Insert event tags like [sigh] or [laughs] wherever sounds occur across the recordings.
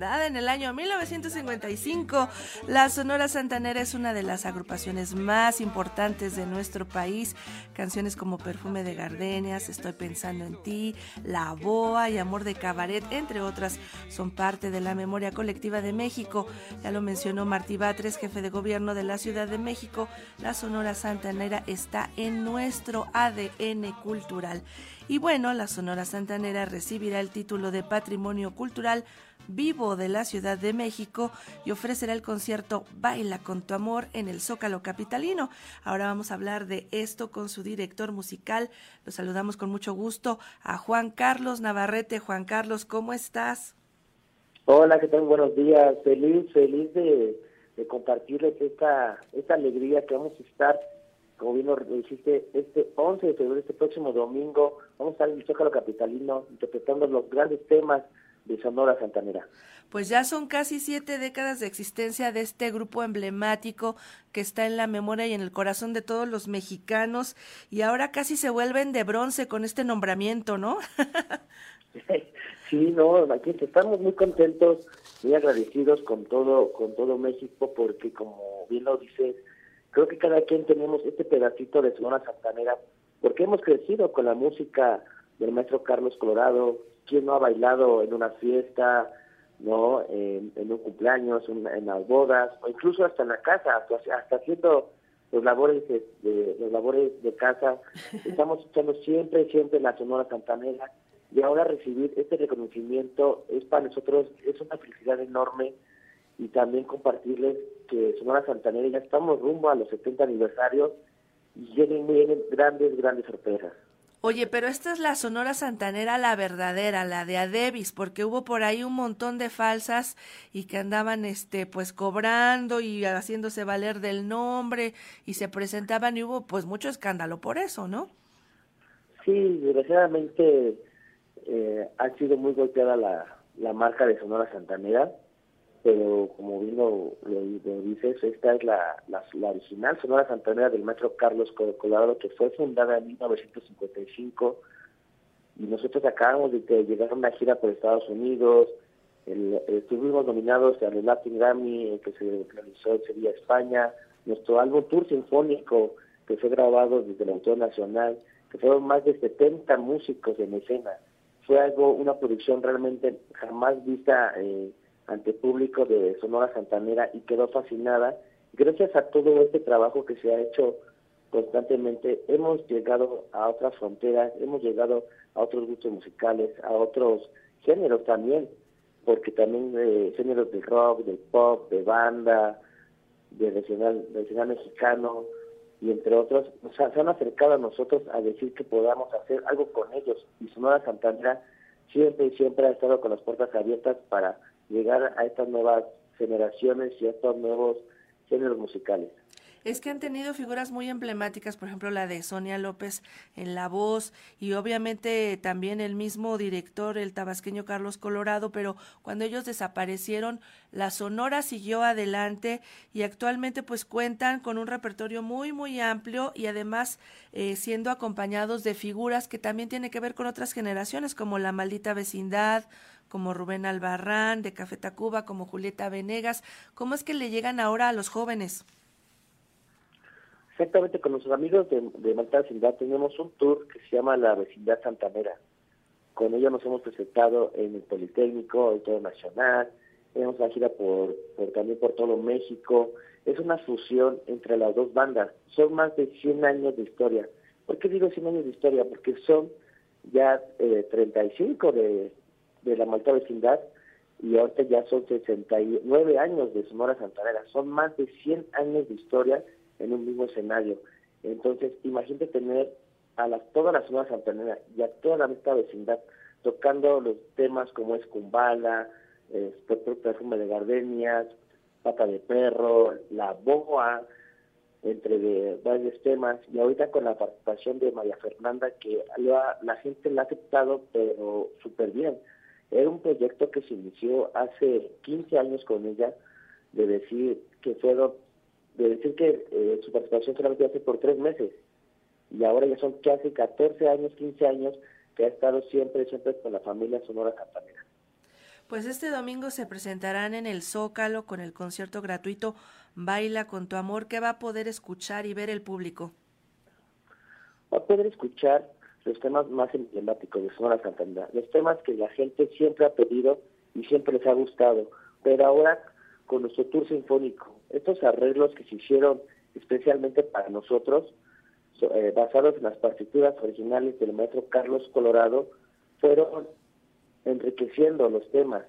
en el año 1955. La Sonora Santanera es una de las agrupaciones más importantes de nuestro país. Canciones como Perfume de Gardenias, Estoy pensando en ti, La Boa y Amor de Cabaret, entre otras, son parte de la memoria colectiva de México. Ya lo mencionó Martí Batres, jefe de gobierno de la Ciudad de México. La Sonora Santanera está en nuestro ADN cultural. Y bueno, la Sonora Santanera recibirá el título de Patrimonio Cultural Vivo de la Ciudad de México y ofrecerá el concierto Baila con tu amor en el Zócalo Capitalino. Ahora vamos a hablar de esto con su director musical. Lo saludamos con mucho gusto a Juan Carlos Navarrete. Juan Carlos, ¿cómo estás? Hola, ¿qué tal? Buenos días. Feliz, feliz de, compartirles esta, esta alegría que vamos a estar como bien lo dijiste, este 11 de febrero, este próximo domingo, vamos a estar en el Zócalo Capitalino interpretando los grandes temas de Sonora Santanera. Pues ya son casi siete décadas de existencia de este grupo emblemático que está en la memoria y en el corazón de todos los mexicanos y ahora casi se vuelven de bronce con este nombramiento, ¿no? [laughs] sí, no, aquí estamos muy contentos, muy agradecidos con todo, con todo México porque como bien lo dices, creo que cada quien tenemos este pedacito de Sonora Santanera, porque hemos crecido con la música del maestro Carlos Colorado, quien no ha bailado en una fiesta, no en, un cumpleaños, en, las bodas, o incluso hasta en la casa, hasta, haciendo los labores de, los labores de casa, [laughs] estamos escuchando siempre, siempre la Sonora Santanera, y ahora recibir este reconocimiento es para nosotros, es una felicidad enorme, y también compartirles que Sonora Santanera ya estamos rumbo a los 70 aniversarios y vienen, vienen grandes, grandes sorpresas. Oye, pero esta es la Sonora Santanera, la verdadera, la de Adebis, porque hubo por ahí un montón de falsas y que andaban, este, pues cobrando y haciéndose valer del nombre y se presentaban y hubo, pues, mucho escándalo por eso, ¿no? Sí, desgraciadamente eh, ha sido muy golpeada la, la marca de Sonora Santanera pero como bien lo, dices, esta es la, la, original Sonora Santanera del maestro Carlos Colorado, que fue fundada en 1955, y nosotros acabamos de llegar a una gira por Estados Unidos, estuvimos nominados al Latin Grammy, que se realizó en Sevilla, España, nuestro álbum Tour Sinfónico, que fue grabado desde el Autor Nacional, que fueron más de 70 músicos en escena. Fue algo, una producción realmente jamás vista eh, ante público de Sonora Santanera y quedó fascinada. Gracias a todo este trabajo que se ha hecho constantemente, hemos llegado a otras fronteras, hemos llegado a otros gustos musicales, a otros géneros también, porque también de géneros de rock, del pop, de banda, de regional, regional mexicano, y entre otros, se han acercado a nosotros a decir que podamos hacer algo con ellos. Y Sonora Santanera siempre y siempre ha estado con las puertas abiertas para llegar a estas nuevas generaciones y a estos nuevos géneros musicales. Es que han tenido figuras muy emblemáticas, por ejemplo la de Sonia López en la voz y obviamente también el mismo director, el tabasqueño Carlos Colorado, pero cuando ellos desaparecieron, la Sonora siguió adelante y actualmente pues cuentan con un repertorio muy muy amplio y además eh, siendo acompañados de figuras que también tienen que ver con otras generaciones como La Maldita Vecindad, como Rubén Albarrán, de Café Tacuba, como Julieta Venegas. ¿Cómo es que le llegan ahora a los jóvenes? Exactamente, con nuestros amigos de, de Malta Vecindad tenemos un tour que se llama La Vecindad Santanera. Con ellos nos hemos presentado en el Politécnico, Auditorio Nacional, hemos la gira por, por, también por todo México. Es una fusión entre las dos bandas. Son más de 100 años de historia. ¿Por qué digo 100 años de historia? Porque son ya eh, 35 de, de la Malta Vecindad y ahorita ya son 69 años de Sonora Santanera. Son más de 100 años de historia en un mismo escenario. Entonces, imagínate tener a las, toda la Sonora Santanera y a toda la Malta Vecindad tocando los temas como es Cumbala, eh, Perfume de Gardenias, Pata de Perro, La Boa, entre de varios temas y ahorita con la participación de María Fernanda que la, la gente la ha aceptado pero súper bien era un proyecto que se inició hace 15 años con ella, de decir que fueron, de decir que eh, su participación solamente hace por tres meses. Y ahora ya son casi 14 años, 15 años que ha estado siempre, siempre con la familia Sonora Campanera. Pues este domingo se presentarán en el Zócalo con el concierto gratuito Baila con tu amor, que va a poder escuchar y ver el público. Va a poder escuchar los temas más emblemáticos de Sonora Santander, los temas que la gente siempre ha pedido y siempre les ha gustado, pero ahora con nuestro tour sinfónico, estos arreglos que se hicieron especialmente para nosotros, eh, basados en las partituras originales del maestro Carlos Colorado, fueron enriqueciendo los temas.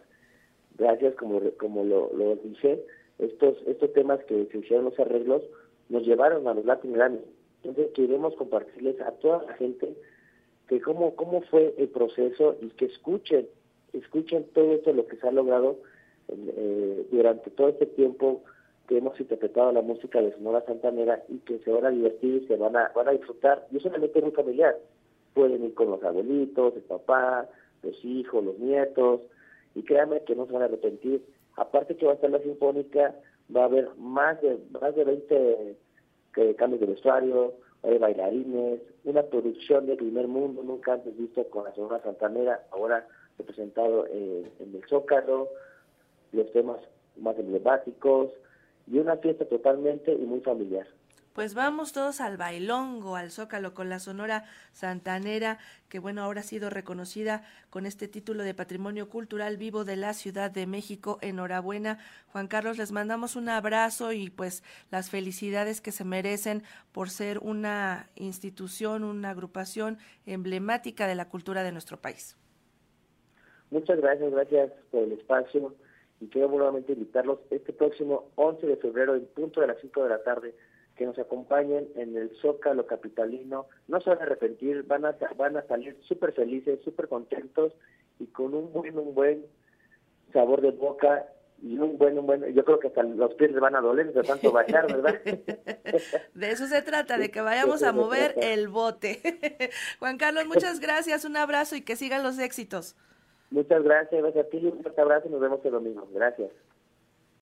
Gracias, como, como lo, lo dije, estos, estos temas que se hicieron los arreglos nos llevaron a los Latin Grammy. Entonces queremos compartirles a toda la gente que cómo, cómo fue el proceso y que escuchen, escuchen todo esto lo que se ha logrado eh, durante todo este tiempo que hemos interpretado la música de Sonora Santanera y que se van a divertir, se van a, van a disfrutar. Y solamente muy familiar. Pueden ir con los abuelitos, el papá, los hijos, los nietos, y créanme que no se van a arrepentir. Aparte que va a estar la sinfónica, va a haber más de más de 20 que, cambios de vestuario, hay bailarines, una producción de primer mundo, nunca antes visto con la Sonora Santanera, ahora representado eh, en el Zócalo, los temas más emblemáticos y una fiesta totalmente y muy familiar. Pues vamos todos al bailongo, al zócalo con la Sonora Santanera, que bueno, ahora ha sido reconocida con este título de Patrimonio Cultural Vivo de la Ciudad de México. Enhorabuena, Juan Carlos, les mandamos un abrazo y pues las felicidades que se merecen por ser una institución, una agrupación emblemática de la cultura de nuestro país. Muchas gracias, gracias por el espacio y quiero nuevamente invitarlos este próximo 11 de febrero en punto de las 5 de la tarde que nos acompañen en el Zócalo Capitalino. No se van a arrepentir, van a, van a salir súper felices, súper contentos y con un buen, un buen sabor de boca y un buen, un buen, yo creo que hasta los pies van a doler de tanto bailar, ¿verdad? [laughs] de eso se trata, de que vayamos a mover el bote. [laughs] Juan Carlos, muchas gracias, un abrazo y que sigan los éxitos. Muchas gracias, gracias a ti, un fuerte abrazo y nos vemos el domingo. Gracias.